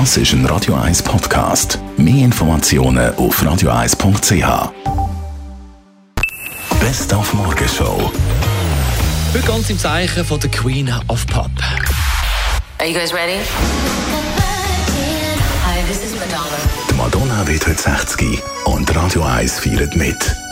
Das ist ein Radio 1 Podcast. Mehr Informationen auf radio1.ch. Best auf Morgenshow. Heute ganz im Zeichen von der Queen of Pop. Are you guys ready? Hi, this is Madonna. Die Madonna wird heute 60 und Radio 1 feiert mit.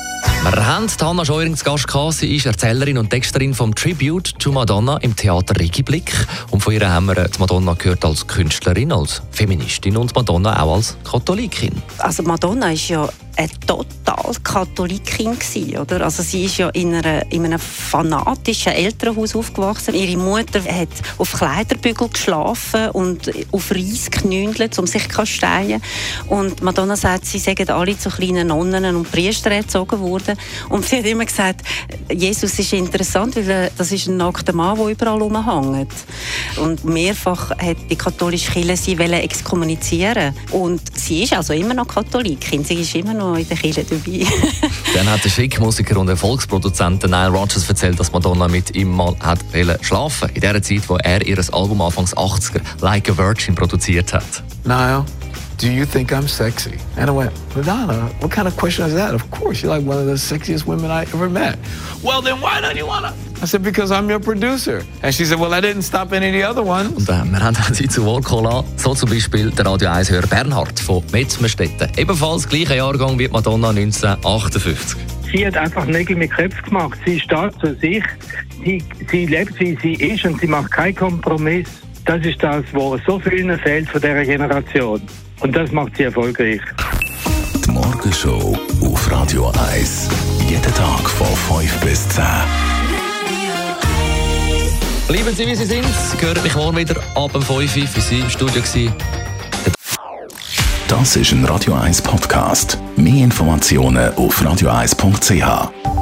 Wir haben Hanna Scheuring zu Gast gehabt. Sie ist Erzählerin und Texterin vom Tribute to Madonna im Theater Regiblick. Und von ihr haben wir die Madonna gehört als Künstlerin, als Feministin und Madonna auch als Katholikin. Also Madonna ist ja eine total Katholikin gewesen, oder? Also sie ist ja in, einer, in einem fanatischen Elternhaus aufgewachsen. Ihre Mutter hat auf Kleiderbügel geschlafen und auf Reis geknündelt, um sich zu kasteien. Und Madonna sagt, sie seien alle zu kleinen Nonnen und Priester erzogen worden. Und sie hat immer gesagt, Jesus ist interessant, weil das ist ein nackter Mann, der überall rumhängt. Und mehrfach hat die katholische Kirche sie exkommunizieren Und sie ist also immer noch Katholikin. Sie ist immer noch in der Kirche dabei. Dann hat der Schickmusiker und Erfolgsproduzent Nile Rodgers erzählt, dass Madonna mit ihm mal hat schlafen in der Zeit, wo er ihr Album Anfangs 80er Like a Virgin produziert hat. Nile, do you think I'm sexy? And I went, Madonna, what kind of question is that? Of course, you're like one of the sexiest women I ever met. Well, then why don't you want to? I said, because I'm your producer. And she said, well, I didn't stop any of the other ones. Und äh, wir haben sie zu Wort gekommen So zum Beispiel der Radio 1-Hörer Bernhard von Metzmerstetten. Ebenfalls gleicher Jahrgang wie Madonna 1958. Sie hat einfach Nägel mit Köpfen gemacht. Sie steht zu sich. Sie, sie lebt, wie sie ist und sie macht keinen Kompromiss. Das ist das, was so vielen fehlt von dieser Generation. Und das macht sie erfolgreich. Die Morgenshow auf Radio 1. Jeden Tag von 5 bis 10. Bleiben Sie, wie Sie sind. Sie hören mich morgen wieder ab dem 5 Uhr für Sie im Studio. Gewesen. Das ist ein Radio 1 Podcast. Mehr Informationen auf radio1.ch.